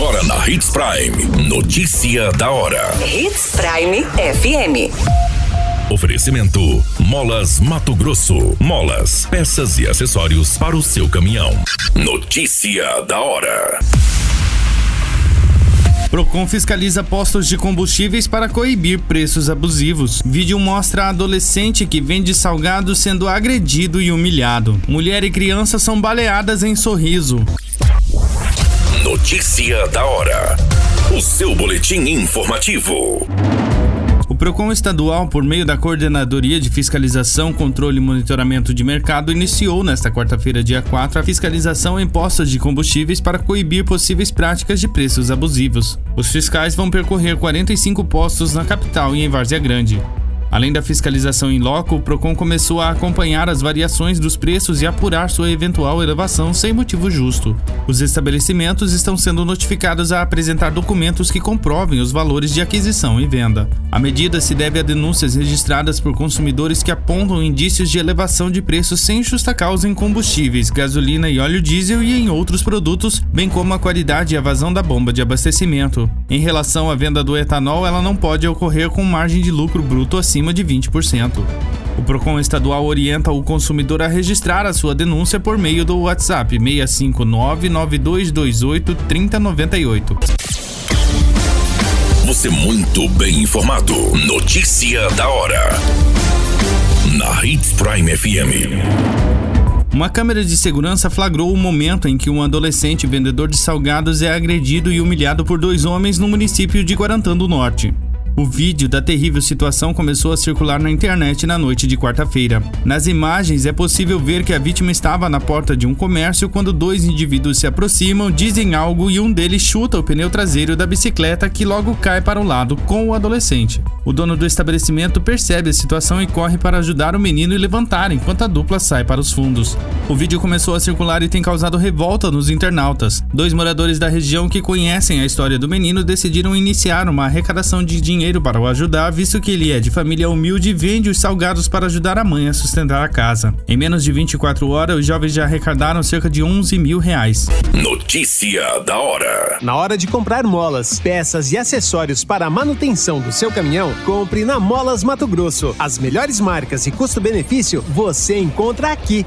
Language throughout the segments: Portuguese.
Agora na Hits Prime. Notícia da hora. Hits Prime FM. Oferecimento: Molas Mato Grosso. Molas, peças e acessórios para o seu caminhão. Notícia da hora. Procon fiscaliza postos de combustíveis para coibir preços abusivos. Vídeo mostra adolescente que vende salgado sendo agredido e humilhado. Mulher e criança são baleadas em sorriso. Notícia da hora. O seu boletim informativo. O Procon estadual, por meio da Coordenadoria de Fiscalização, Controle e Monitoramento de Mercado, iniciou nesta quarta-feira, dia 4, a fiscalização em postos de combustíveis para coibir possíveis práticas de preços abusivos. Os fiscais vão percorrer 45 postos na capital e em Várzea Grande. Além da fiscalização em loco, o Procon começou a acompanhar as variações dos preços e apurar sua eventual elevação sem motivo justo. Os estabelecimentos estão sendo notificados a apresentar documentos que comprovem os valores de aquisição e venda. A medida se deve a denúncias registradas por consumidores que apontam indícios de elevação de preços sem justa causa em combustíveis, gasolina e óleo diesel e em outros produtos, bem como a qualidade e a vazão da bomba de abastecimento. Em relação à venda do etanol, ela não pode ocorrer com margem de lucro bruto acima acima de 20%. O Procon estadual orienta o consumidor a registrar a sua denúncia por meio do WhatsApp 65992283098. Você muito bem informado. Notícia da hora. Na Hits Prime FM. Uma câmera de segurança flagrou o momento em que um adolescente vendedor de salgados é agredido e humilhado por dois homens no município de Guarantã do Norte. O vídeo da terrível situação começou a circular na internet na noite de quarta-feira. Nas imagens é possível ver que a vítima estava na porta de um comércio quando dois indivíduos se aproximam, dizem algo e um deles chuta o pneu traseiro da bicicleta que logo cai para o lado com o adolescente. O dono do estabelecimento percebe a situação e corre para ajudar o menino e levantar enquanto a dupla sai para os fundos. O vídeo começou a circular e tem causado revolta nos internautas. Dois moradores da região que conhecem a história do menino decidiram iniciar uma arrecadação de dinheiro dinheiro para o ajudar, visto que ele é de família humilde e vende os salgados para ajudar a mãe a sustentar a casa. Em menos de 24 horas, os jovens já arrecadaram cerca de 11 mil reais. Notícia da hora. Na hora de comprar molas, peças e acessórios para a manutenção do seu caminhão, compre na Molas Mato Grosso. As melhores marcas e custo-benefício você encontra aqui.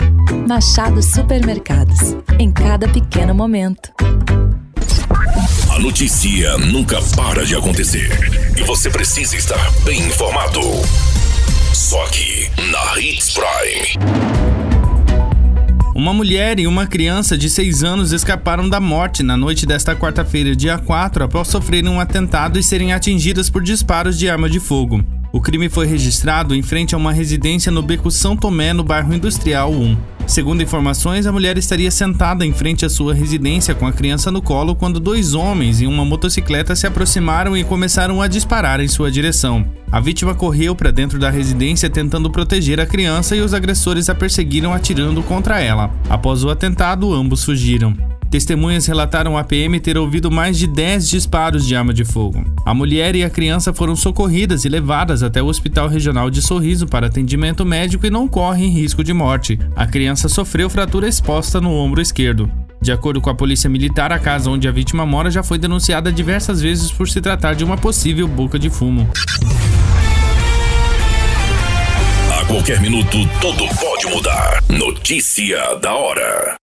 Machado Supermercados. Em cada pequeno momento. A notícia nunca para de acontecer. E você precisa estar bem informado. Só aqui, na Hits Prime. Uma mulher e uma criança de 6 anos escaparam da morte na noite desta quarta-feira, dia 4, após sofrerem um atentado e serem atingidas por disparos de arma de fogo. O crime foi registrado em frente a uma residência no beco São Tomé, no bairro Industrial 1. Segundo informações, a mulher estaria sentada em frente à sua residência com a criança no colo quando dois homens em uma motocicleta se aproximaram e começaram a disparar em sua direção. A vítima correu para dentro da residência tentando proteger a criança e os agressores a perseguiram atirando contra ela. Após o atentado, ambos fugiram. Testemunhas relataram à PM ter ouvido mais de 10 disparos de arma de fogo. A mulher e a criança foram socorridas e levadas até o Hospital Regional de Sorriso para atendimento médico e não correm risco de morte. A criança sofreu fratura exposta no ombro esquerdo. De acordo com a polícia militar, a casa onde a vítima mora já foi denunciada diversas vezes por se tratar de uma possível boca de fumo. A qualquer minuto, tudo pode mudar. Notícia da hora.